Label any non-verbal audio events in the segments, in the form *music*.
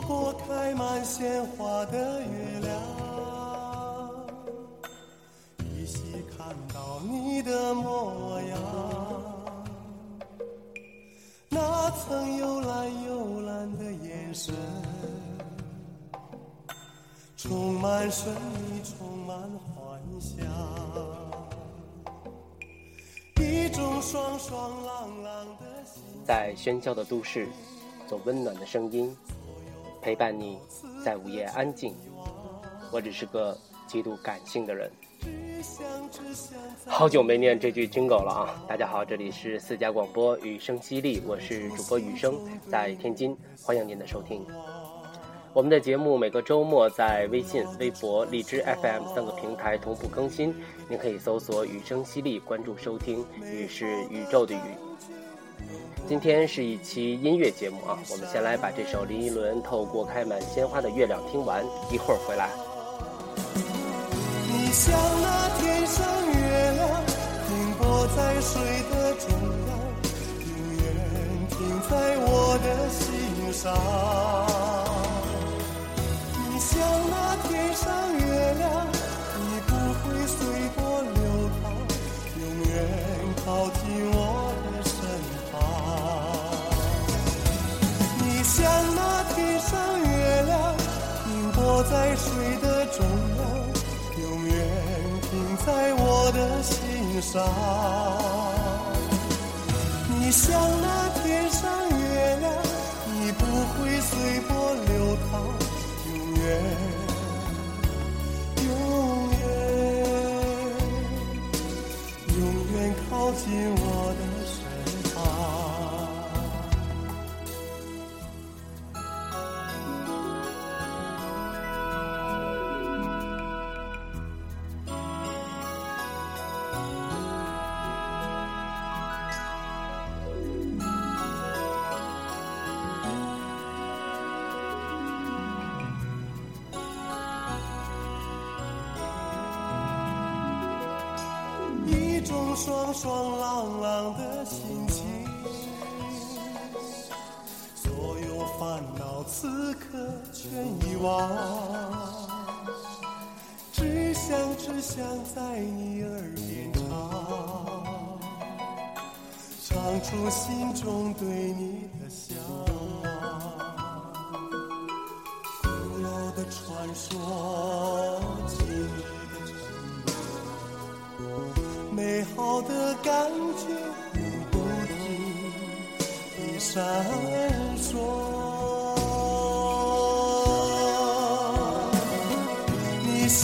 透过开满鲜花的月亮，依稀看到你的模样。那曾幽蓝幽蓝的眼神，充满神秘，充满幻想。一种爽爽朗朗的心。在喧嚣的都市，做温暖的声音，陪伴你，在午夜安静。我只是个极度感性的人。好久没念这句军狗了啊！大家好，这里是四家广播雨声犀利，我是主播雨声，在天津，欢迎您的收听。我们的节目每个周末在微信、微博、荔枝 FM 三个平台同步更新，您可以搜索“雨声犀利”关注收听。雨是宇宙的雨。今天是一期音乐节目啊，我们先来把这首林依轮《透过开满鲜花的月亮》听完，一会儿回来。你像那天上月亮，停泊在水的中央，永远停在我的心上。你像那天上月亮，你不会随波流淌，永远靠在水的中央，永远停在我的心上。你像那天上月亮，你不会随波流淌，永远，永远，永远靠近我全遗忘，只想只想在你耳边唱，唱出心中对你的向往。古老的传说，今日的承诺。美好的感觉不停闪烁。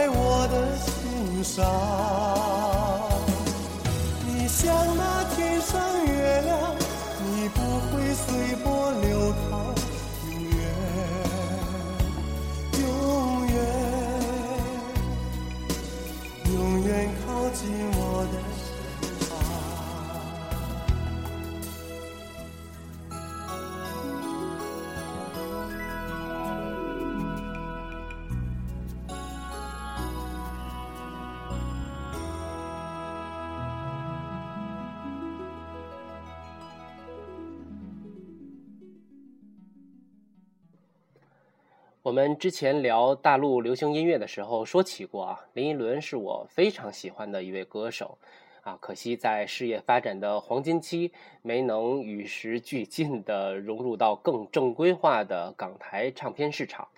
在我的心上。你像我们之前聊大陆流行音乐的时候说起过啊，林依轮是我非常喜欢的一位歌手，啊，可惜在事业发展的黄金期没能与时俱进地融入到更正规化的港台唱片市场。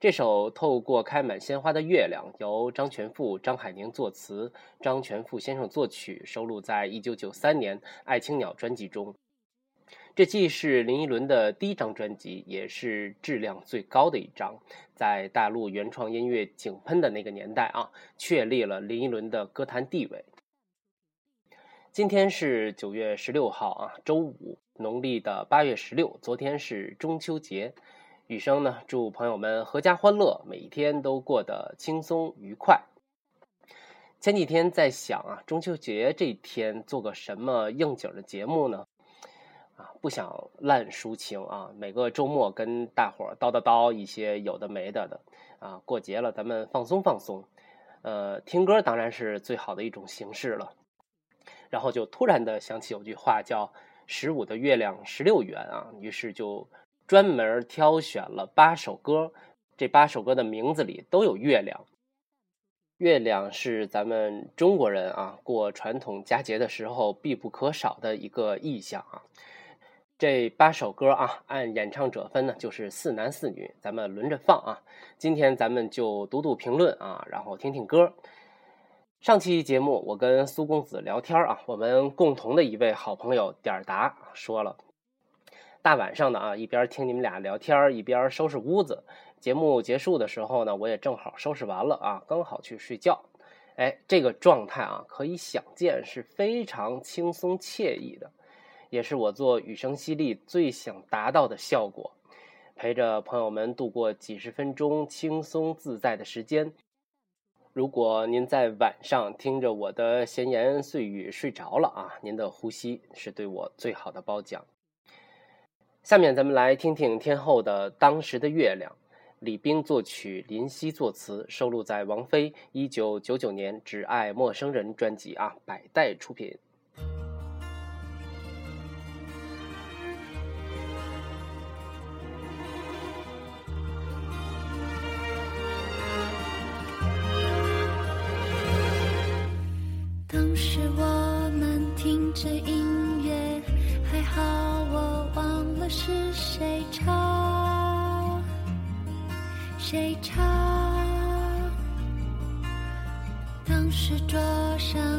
这首《透过开满鲜花的月亮》由张全富、张海宁作词，张全富先生作曲，收录在1993年《爱青鸟》专辑中。这既是林依轮的第一张专辑，也是质量最高的一张。在大陆原创音乐井喷的那个年代啊，确立了林依轮的歌坛地位。今天是九月十六号啊，周五，农历的八月十六。昨天是中秋节，雨生呢，祝朋友们阖家欢乐，每一天都过得轻松愉快。前几天在想啊，中秋节这天做个什么应景的节目呢？啊，不想烂抒情啊，每个周末跟大伙叨叨叨一些有的没的的啊，过节了咱们放松放松。呃，听歌当然是最好的一种形式了。然后就突然的想起有句话叫“十五的月亮十六圆”啊，于是就专门挑选了八首歌，这八首歌的名字里都有月亮。月亮是咱们中国人啊过传统佳节的时候必不可少的一个意象啊。这八首歌啊，按演唱者分呢，就是四男四女，咱们轮着放啊。今天咱们就读读评论啊，然后听听歌。上期节目我跟苏公子聊天啊，我们共同的一位好朋友点儿达说了，大晚上的啊，一边听你们俩聊天，一边收拾屋子。节目结束的时候呢，我也正好收拾完了啊，刚好去睡觉。哎，这个状态啊，可以想见是非常轻松惬意的。也是我做雨声犀利最想达到的效果，陪着朋友们度过几十分钟轻松自在的时间。如果您在晚上听着我的闲言碎语睡着了啊，您的呼吸是对我最好的褒奖。下面咱们来听听天后的《当时的月亮》，李冰作曲，林夕作词，收录在王菲一九九九年《只爱陌生人》专辑啊，百代出品。谁唱？当时桌上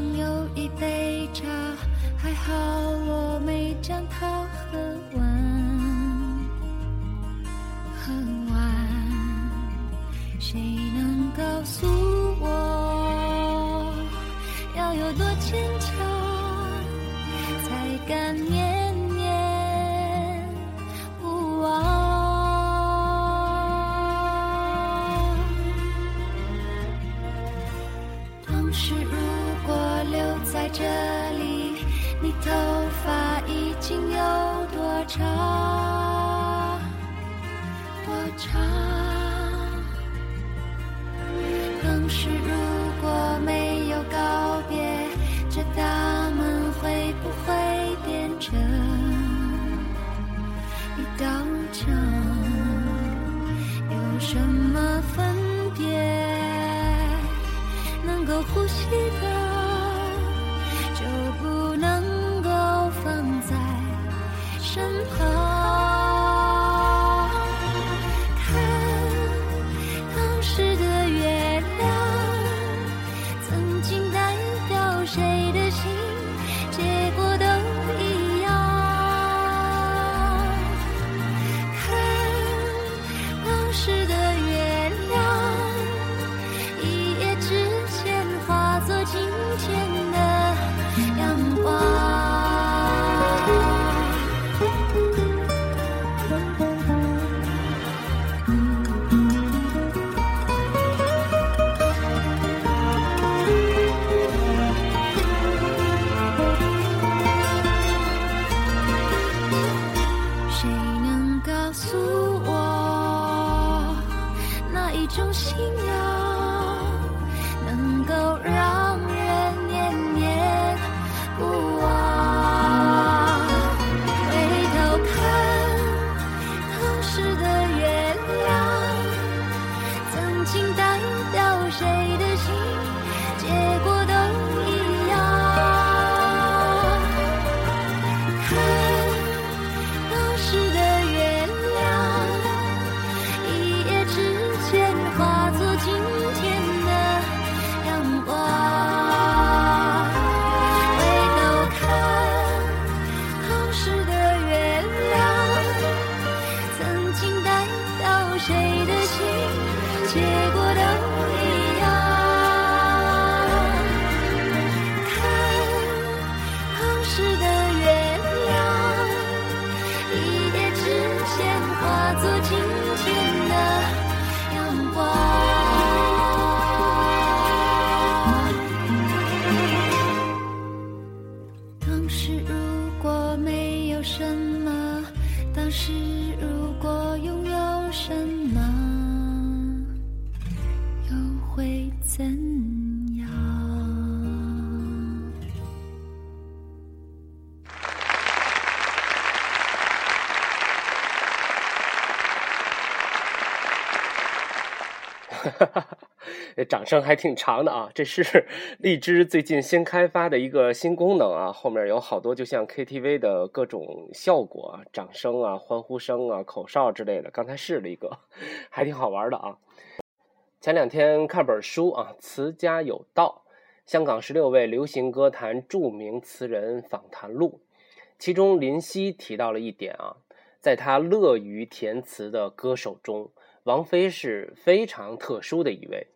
掌声还挺长的啊！这是 *laughs* 荔枝最近新开发的一个新功能啊，后面有好多就像 KTV 的各种效果啊，掌声啊、欢呼声啊、口哨之类的。刚才试了一个，还挺好玩的啊。前两天看本书啊，《词家有道》，香港十六位流行歌坛著名词人访谈录，其中林夕提到了一点啊，在他乐于填词的歌手中。王菲是非常特殊的一位，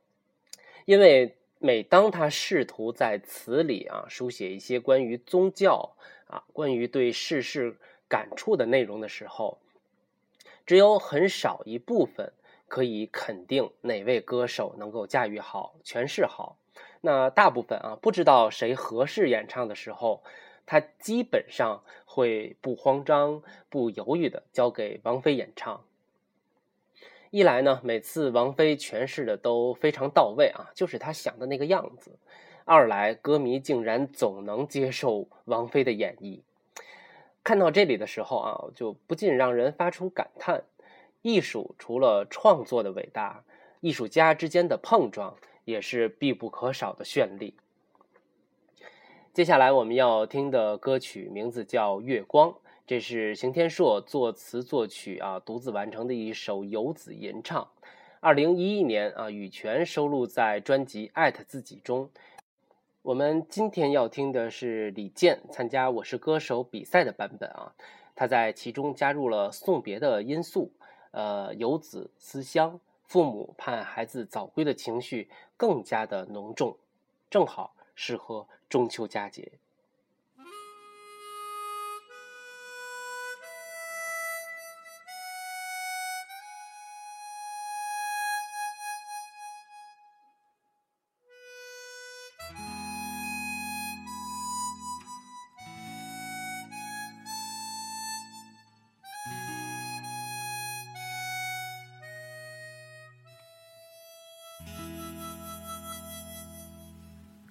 因为每当他试图在词里啊书写一些关于宗教啊、关于对世事感触的内容的时候，只有很少一部分可以肯定哪位歌手能够驾驭好、诠释好。那大部分啊，不知道谁合适演唱的时候，他基本上会不慌张、不犹豫的交给王菲演唱。一来呢，每次王菲诠释的都非常到位啊，就是她想的那个样子；二来，歌迷竟然总能接受王菲的演绎。看到这里的时候啊，就不禁让人发出感叹：艺术除了创作的伟大，艺术家之间的碰撞也是必不可少的绚丽。接下来我们要听的歌曲名字叫《月光》。这是邢天硕作词作曲啊，独自完成的一首游子吟唱。二零一一年啊，羽泉收录在专辑《艾特自己》中。我们今天要听的是李健参加《我是歌手》比赛的版本啊，他在其中加入了送别的因素，呃，游子思乡，父母盼孩子早归的情绪更加的浓重，正好适合中秋佳节。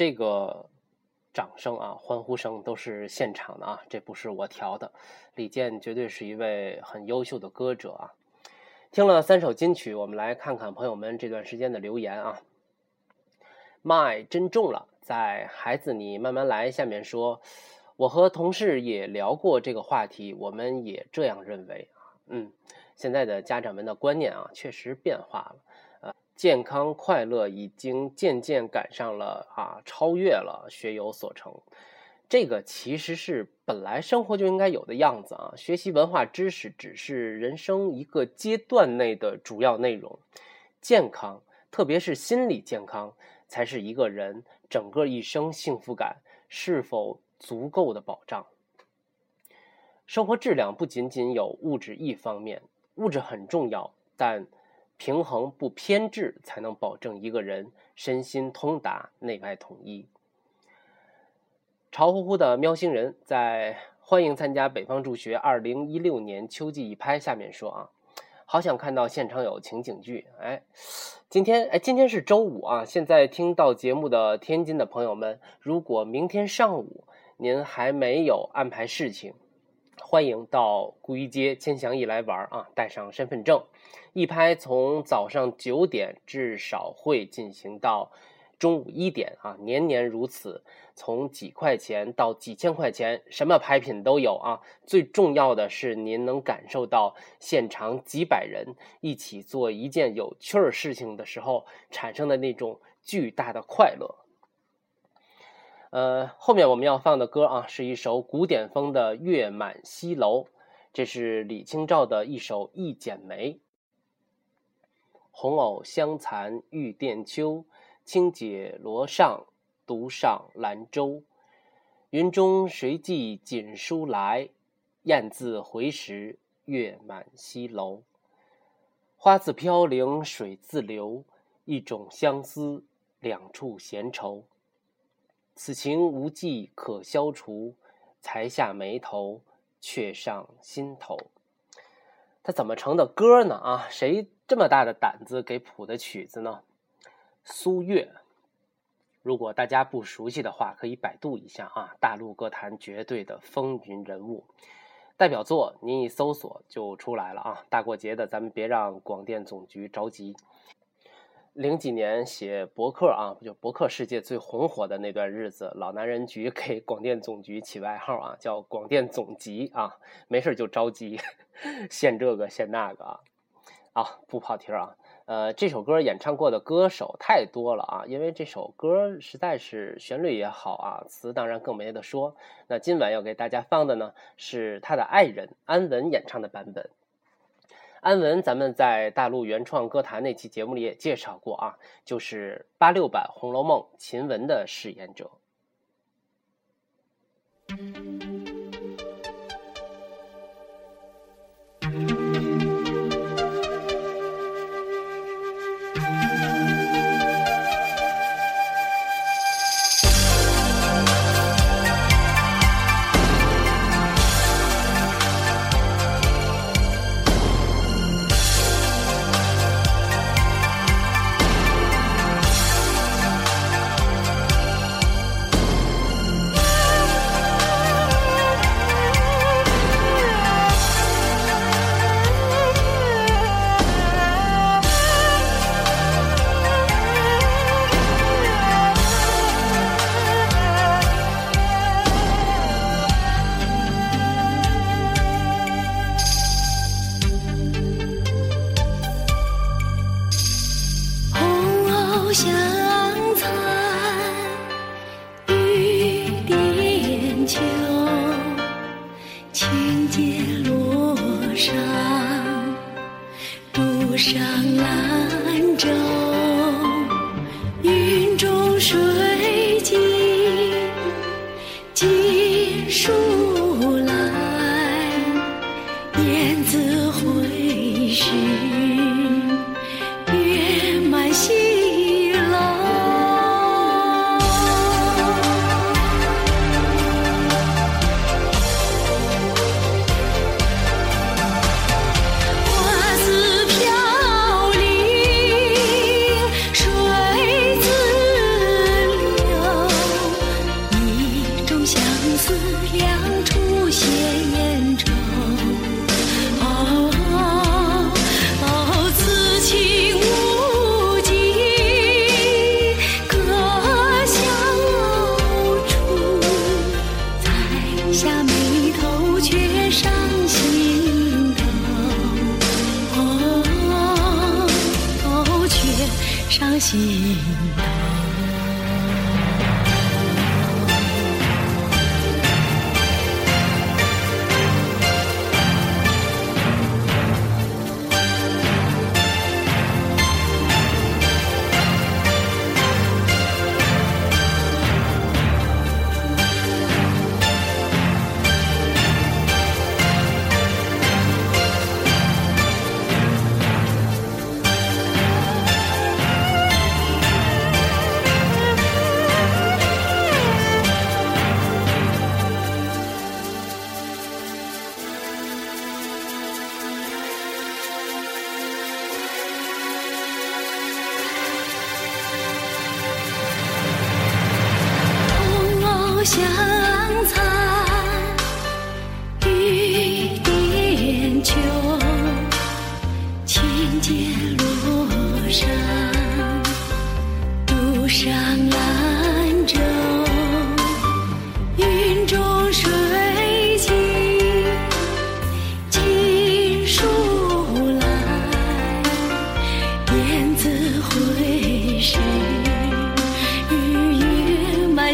这个掌声啊、欢呼声都是现场的啊，这不是我调的。李健绝对是一位很优秀的歌者啊。听了三首金曲，我们来看看朋友们这段时间的留言啊。麦真重了，在孩子你慢慢来下面说，我和同事也聊过这个话题，我们也这样认为啊。嗯，现在的家长们的观念啊，确实变化了。健康快乐已经渐渐赶上了啊，超越了学有所成。这个其实是本来生活就应该有的样子啊。学习文化知识只是人生一个阶段内的主要内容，健康，特别是心理健康，才是一个人整个一生幸福感是否足够的保障。生活质量不仅仅有物质一方面，物质很重要，但平衡不偏执，才能保证一个人身心通达、内外统一。潮乎乎的喵星人在欢迎参加北方助学二零一六年秋季一拍下面说啊，好想看到现场有情景剧。哎，今天哎，今天是周五啊，现在听到节目的天津的朋友们，如果明天上午您还没有安排事情，欢迎到古一街千祥一来玩啊，带上身份证。一拍从早上九点至少会进行到中午一点啊，年年如此。从几块钱到几千块钱，什么拍品都有啊。最重要的是，您能感受到现场几百人一起做一件有趣儿事情的时候产生的那种巨大的快乐。呃，后面我们要放的歌啊，是一首古典风的《月满西楼》，这是李清照的一首《一剪梅》。红藕香残玉簟秋，轻解罗裳，独上兰舟。云中谁寄锦书来？雁字回时，月满西楼。花自飘零水自流，一种相思，两处闲愁。此情无计可消除，才下眉头，却上心头。它怎么成的歌呢？啊，谁这么大的胆子给谱的曲子呢？苏越。如果大家不熟悉的话，可以百度一下啊，大陆歌坛绝对的风云人物，代表作您一搜索就出来了啊。大过节的，咱们别让广电总局着急。零几年写博客啊，就博客世界最红火的那段日子，老男人局给广电总局起外号啊，叫广电总急啊，没事就着急，*laughs* 献这个献那个啊。啊，不跑题啊。呃，这首歌演唱过的歌手太多了啊，因为这首歌实在是旋律也好啊，词当然更没得说。那今晚要给大家放的呢，是他的爱人安文演唱的版本。安文，咱们在大陆原创歌坛那期节目里也介绍过啊，就是八六版《红楼梦》秦雯的饰演者。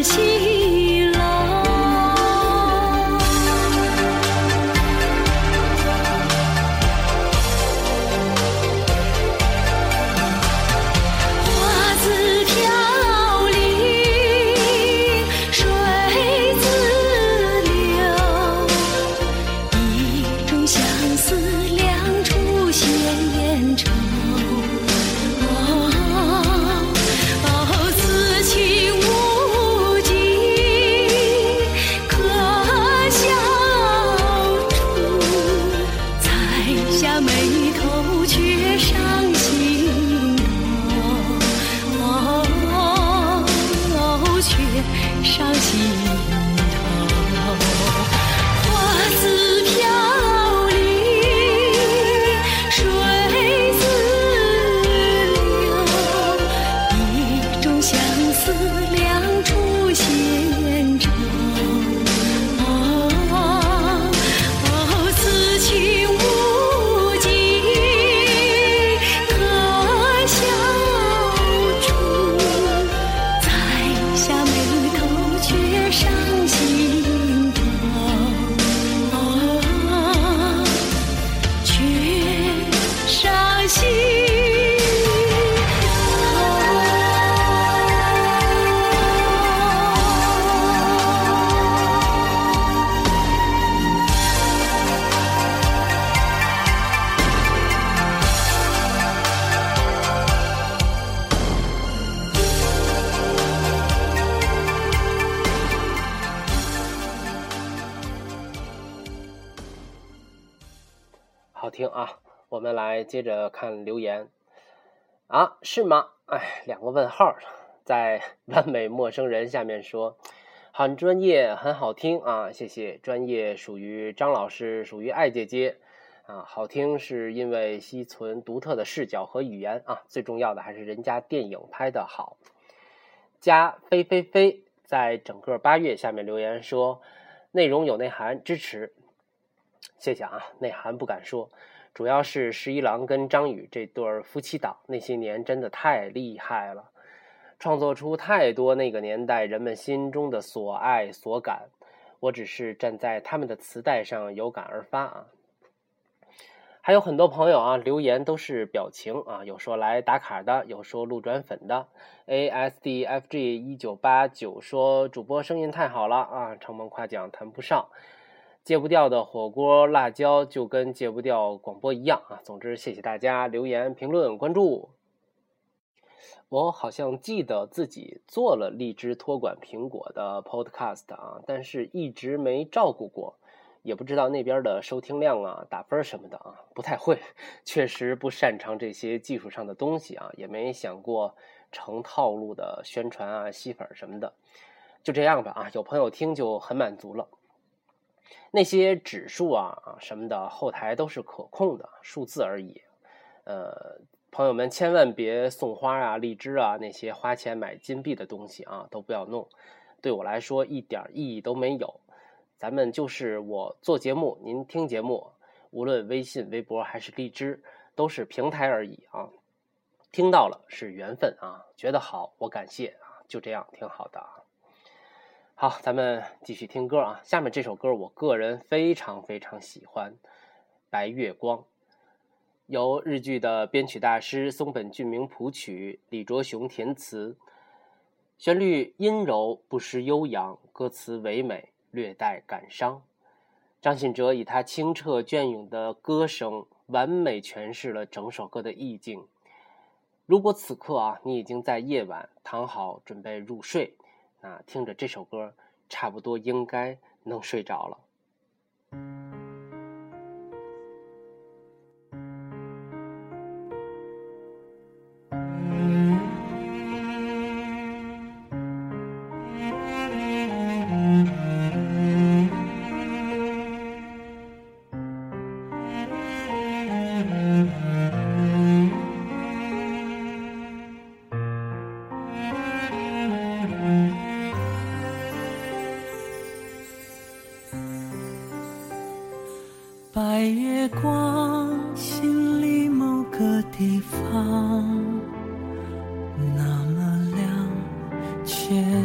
Sĩ 啊！我们来接着看留言啊，是吗？哎，两个问号，在 *laughs* 完美陌生人下面说，很专业，很好听啊，谢谢。专业属于张老师，属于爱姐姐啊，好听是因为西存独特的视角和语言啊，最重要的还是人家电影拍的好。加飞飞飞在整个八月下面留言说，内容有内涵，支持。谢谢啊，内涵不敢说，主要是十一郎跟张宇这对夫妻档那些年真的太厉害了，创作出太多那个年代人们心中的所爱所感。我只是站在他们的磁带上有感而发啊。还有很多朋友啊留言都是表情啊，有说来打卡的，有说路转粉的。A S D F G 一九八九说主播声音太好了啊，承蒙夸奖谈不上。戒不掉的火锅辣椒就跟戒不掉广播一样啊！总之，谢谢大家留言、评论、关注。我好像记得自己做了荔枝托管苹果的 Podcast 啊，但是一直没照顾过，也不知道那边的收听量啊、打分什么的啊，不太会，确实不擅长这些技术上的东西啊，也没想过成套路的宣传啊、吸粉什么的，就这样吧啊，有朋友听就很满足了。那些指数啊啊什么的，后台都是可控的数字而已。呃，朋友们千万别送花啊、荔枝啊那些花钱买金币的东西啊，都不要弄。对我来说一点意义都没有。咱们就是我做节目，您听节目，无论微信、微博还是荔枝，都是平台而已啊。听到了是缘分啊，觉得好我感谢啊，就这样挺好的啊。好，咱们继续听歌啊。下面这首歌，我个人非常非常喜欢，《白月光》，由日剧的编曲大师松本俊明谱曲，李卓雄填词，旋律阴柔不失悠扬，歌词唯美略带感伤。张信哲以他清澈隽永的歌声，完美诠释了整首歌的意境。如果此刻啊，你已经在夜晚躺好，准备入睡。啊，听着这首歌，差不多应该能睡着了。一切。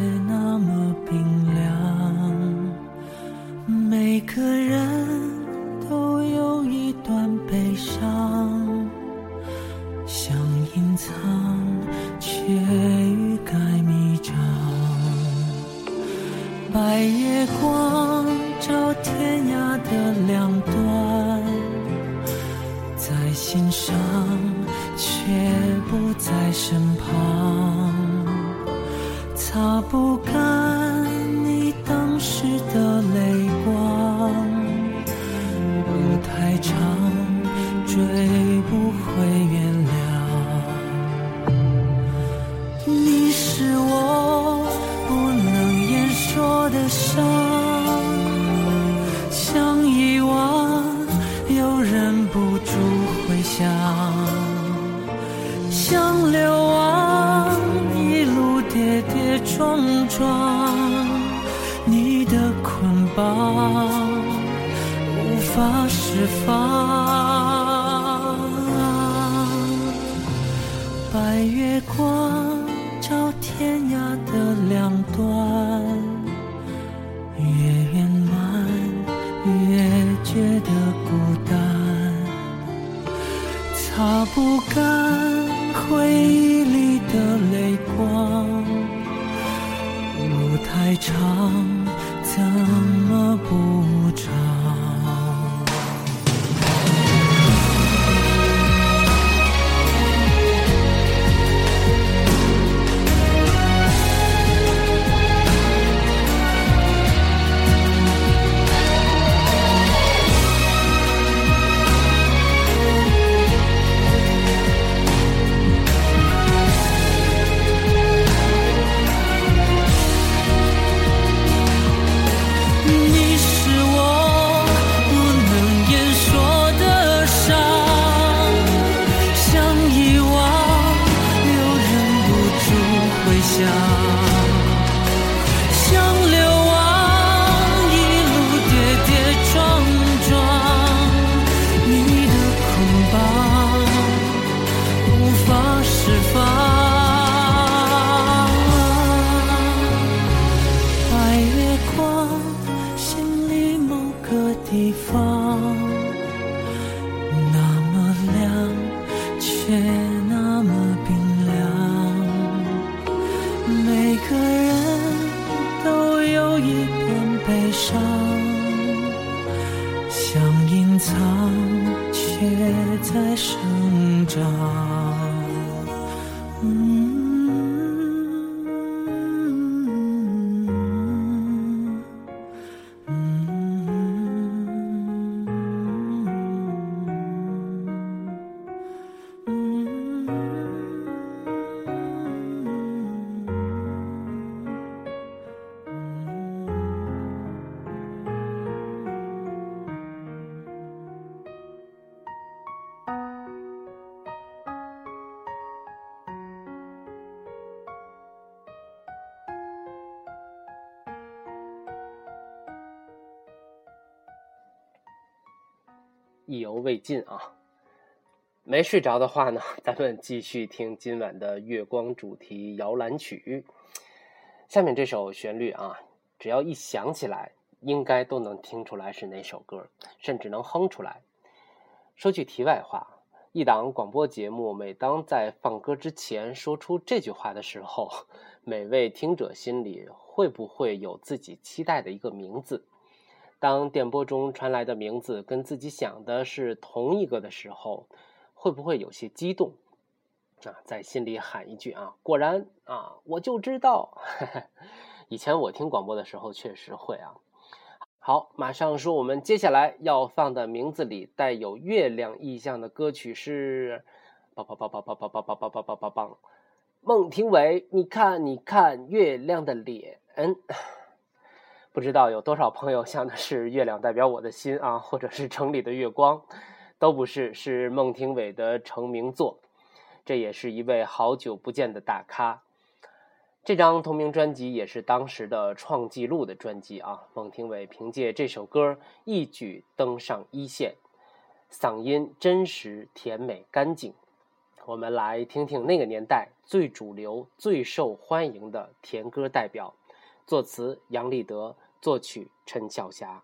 意犹未尽啊！没睡着的话呢，咱们继续听今晚的月光主题摇篮曲。下面这首旋律啊，只要一想起来，应该都能听出来是哪首歌，甚至能哼出来。说句题外话，一档广播节目，每当在放歌之前说出这句话的时候，每位听者心里会不会有自己期待的一个名字？当电波中传来的名字跟自己想的是同一个的时候，会不会有些激动？啊，在心里喊一句啊，果然啊，我就知道。*laughs* 以前我听广播的时候确实会啊。好，马上说，我们接下来要放的名字里带有月亮意象的歌曲是，梆梆梆梆梆梆梆梆梆梆梆梆梆，孟庭苇，你看，你看月亮的脸。不知道有多少朋友想的是月亮代表我的心啊，或者是城里的月光，都不是，是孟庭苇的成名作。这也是一位好久不见的大咖。这张同名专辑也是当时的创纪录的专辑啊。孟庭苇凭借这首歌一举登上一线，嗓音真实甜美干净。我们来听听那个年代最主流、最受欢迎的甜歌代表。作词杨立德，作曲陈晓霞。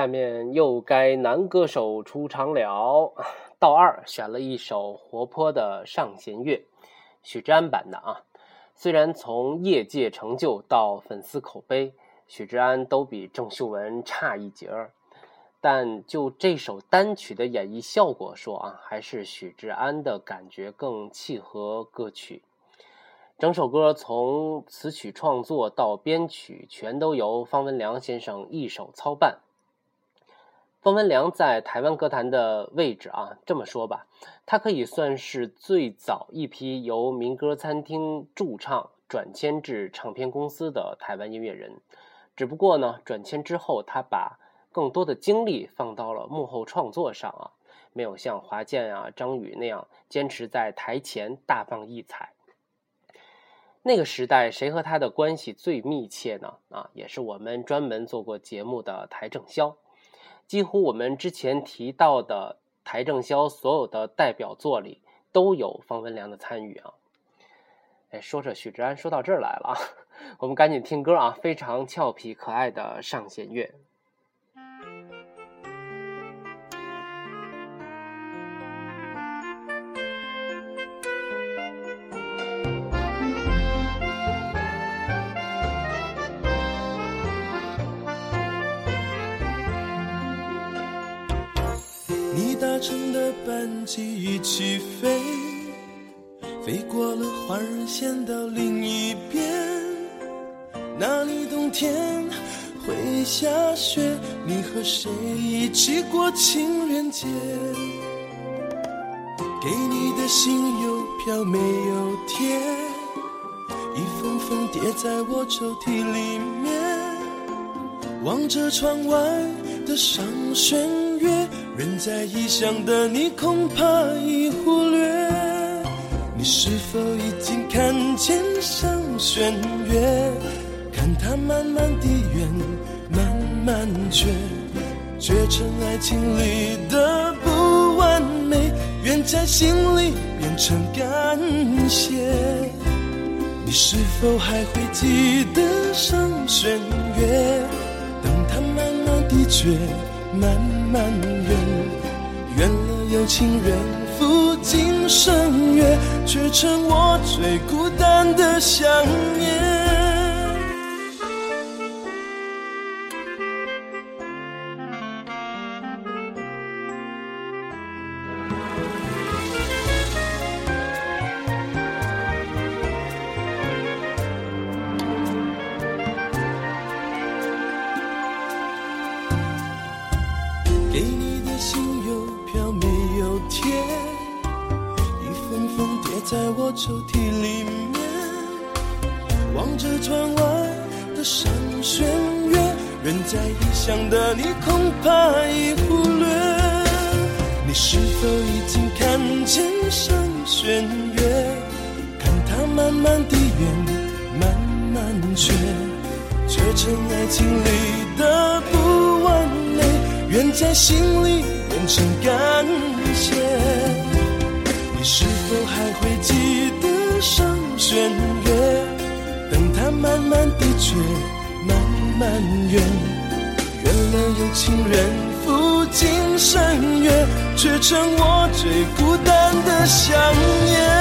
下面又该男歌手出场了。道二选了一首活泼的上弦月，许志安版的啊。虽然从业界成就到粉丝口碑，许志安都比郑秀文差一截儿，但就这首单曲的演绎效果说啊，还是许志安的感觉更契合歌曲。整首歌从词曲创作到编曲，全都由方文良先生一手操办。方文良在台湾歌坛的位置啊，这么说吧，他可以算是最早一批由民歌餐厅驻唱转签至唱片公司的台湾音乐人。只不过呢，转签之后，他把更多的精力放到了幕后创作上啊，没有像华健啊、张宇那样坚持在台前大放异彩。那个时代，谁和他的关系最密切呢？啊，也是我们专门做过节目的台正宵。几乎我们之前提到的邰正宵所有的代表作里都有方文良的参与啊！哎，说着许志安说到这儿来了啊，*laughs* 我们赶紧听歌啊！非常俏皮可爱的上弦月。乘的班机一起飞，飞过了花儿线到另一边，那里冬天会下雪。你和谁一起过情人节？给你的信邮票没有贴，一封封叠在我抽屉里面，望着窗外的上弦月。人在异乡的你，恐怕已忽略。你是否已经看见上弦月？看它慢慢地圆，慢慢缺，缺成爱情里的不完美，圆在心里变成感谢。你是否还会记得上弦月？等它慢慢地缺。慢埋怨，怨了有情人赴今生约，却成我最孤单的想念。慢慢地缺，慢慢圆，圆了有情人赴今生约，却成我最孤单的想念。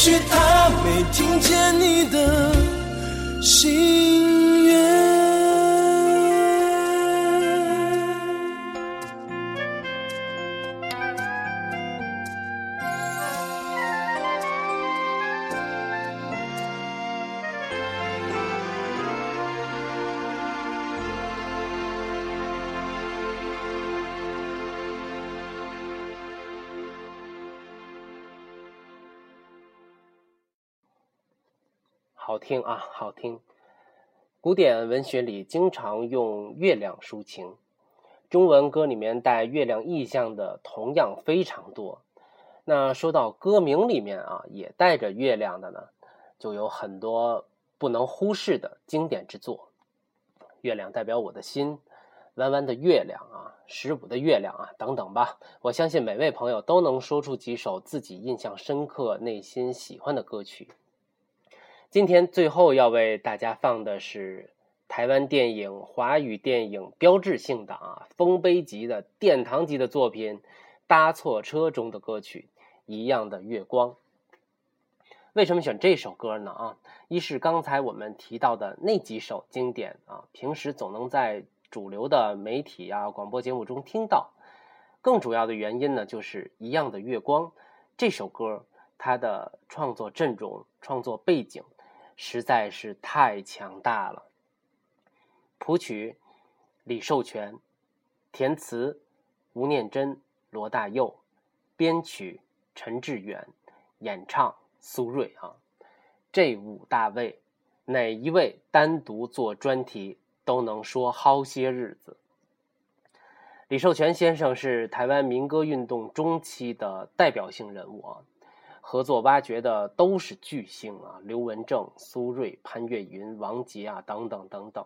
许他没听见你的心。听啊，好听！古典文学里经常用月亮抒情，中文歌里面带月亮意象的同样非常多。那说到歌名里面啊，也带着月亮的呢，就有很多不能忽视的经典之作。月亮代表我的心，弯弯的月亮啊，十五的月亮啊，等等吧。我相信每位朋友都能说出几首自己印象深刻、内心喜欢的歌曲。今天最后要为大家放的是台湾电影、华语电影标志性的啊，丰碑级的殿堂级的作品《搭错车》中的歌曲《一样的月光》。为什么选这首歌呢？啊，一是刚才我们提到的那几首经典啊，平时总能在主流的媒体啊、广播节目中听到。更主要的原因呢，就是《一样的月光》这首歌，它的创作阵容、创作背景。实在是太强大了。谱曲李寿全，填词吴念真、罗大佑，编曲陈志远，演唱苏芮啊。这五大位，哪一位单独做专题都能说好些日子。李寿全先生是台湾民歌运动中期的代表性人物啊。合作挖掘的都是巨星啊，刘文正、苏芮、潘越云、王杰啊，等等等等。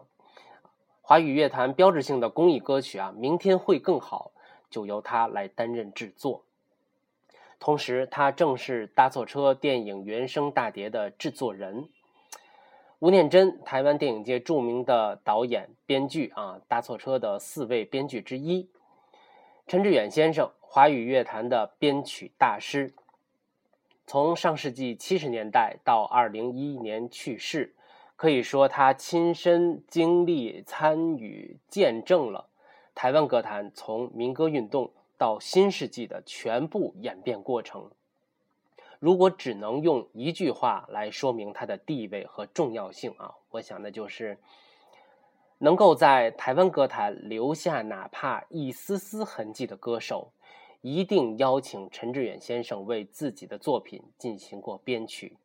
华语乐坛标志性的公益歌曲啊，《明天会更好》就由他来担任制作。同时，他正是《搭错车》电影原声大碟的制作人。吴念真，台湾电影界著名的导演、编剧啊，《搭错车》的四位编剧之一。陈志远先生，华语乐坛的编曲大师。从上世纪七十年代到二零一一年去世，可以说他亲身经历、参与、见证了台湾歌坛从民歌运动到新世纪的全部演变过程。如果只能用一句话来说明他的地位和重要性啊，我想那就是能够在台湾歌坛留下哪怕一丝丝痕迹的歌手。一定邀请陈志远先生为自己的作品进行过编曲，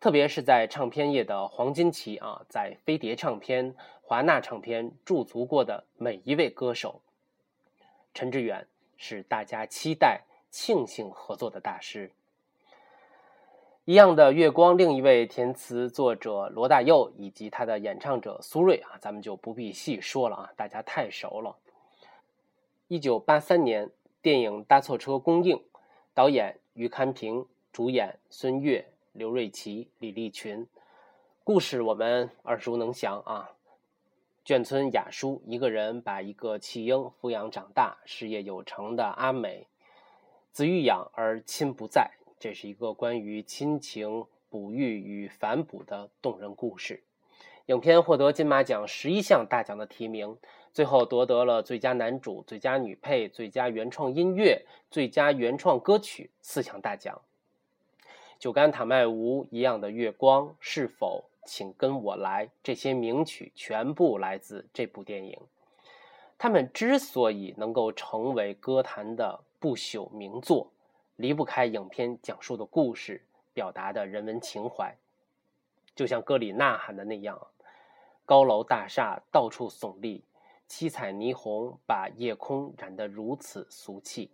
特别是在唱片业的黄金期啊，在飞碟唱片、华纳唱片驻足过的每一位歌手，陈志远是大家期待、庆幸合作的大师。一样的月光，另一位填词作者罗大佑以及他的演唱者苏芮啊，咱们就不必细说了啊，大家太熟了。一九八三年。电影《搭错车》公映，导演于堪平，主演孙越、刘瑞琦、李立群。故事我们耳熟能详啊。眷村雅叔一个人把一个弃婴抚养长大，事业有成的阿美，子欲养而亲不在。这是一个关于亲情、哺育与反哺的动人故事。影片获得金马奖十一项大奖的提名。最后夺得了最佳男主、最佳女配、最佳原创音乐、最佳原创歌曲四项大奖。酒干倘卖无、一样的月光、是否请跟我来这些名曲全部来自这部电影。他们之所以能够成为歌坛的不朽名作，离不开影片讲述的故事、表达的人文情怀。就像歌里呐喊的那样：高楼大厦到处耸立。七彩霓虹把夜空染得如此俗气，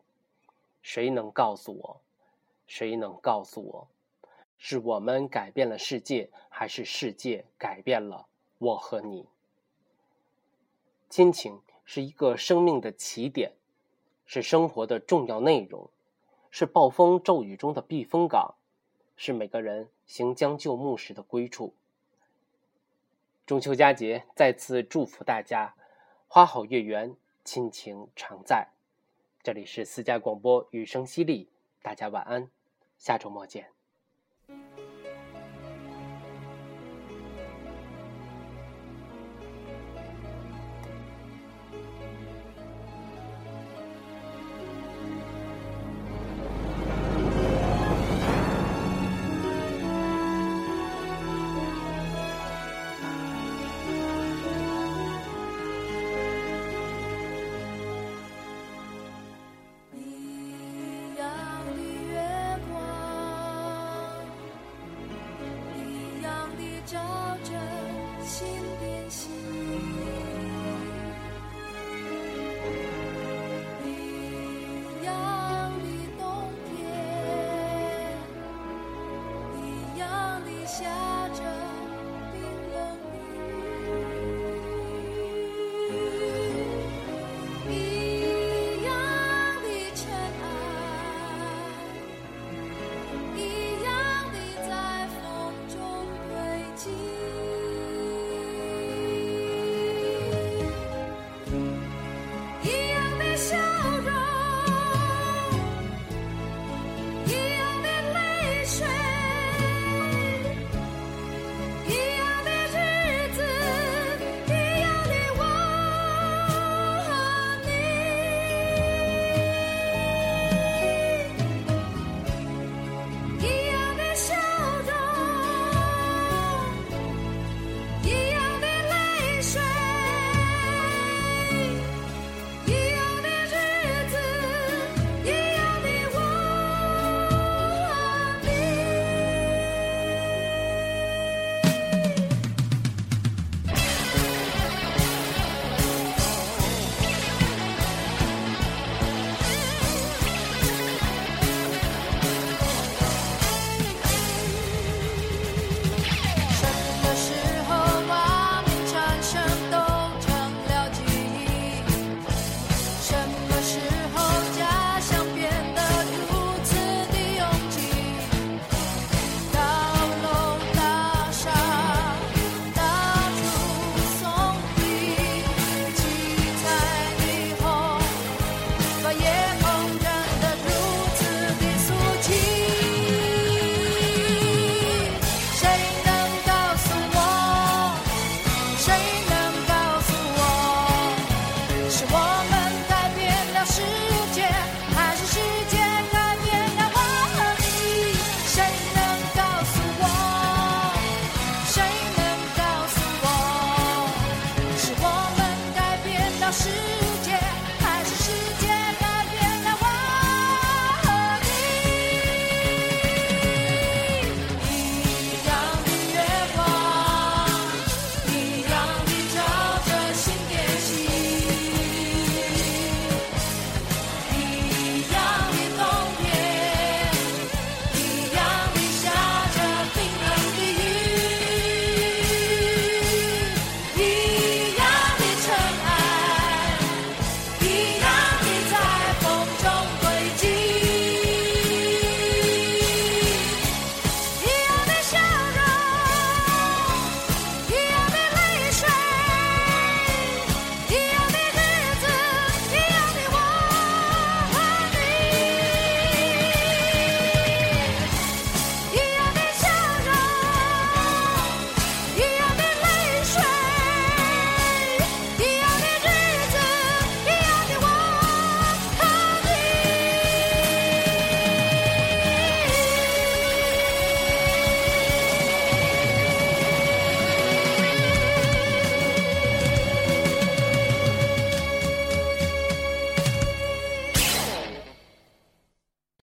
谁能告诉我？谁能告诉我，是我们改变了世界，还是世界改变了我和你？亲情是一个生命的起点，是生活的重要内容，是暴风骤雨中的避风港，是每个人行将就木时的归处。中秋佳节，再次祝福大家。花好月圆，亲情常在。这里是私家广播，雨声淅沥，大家晚安，下周末见。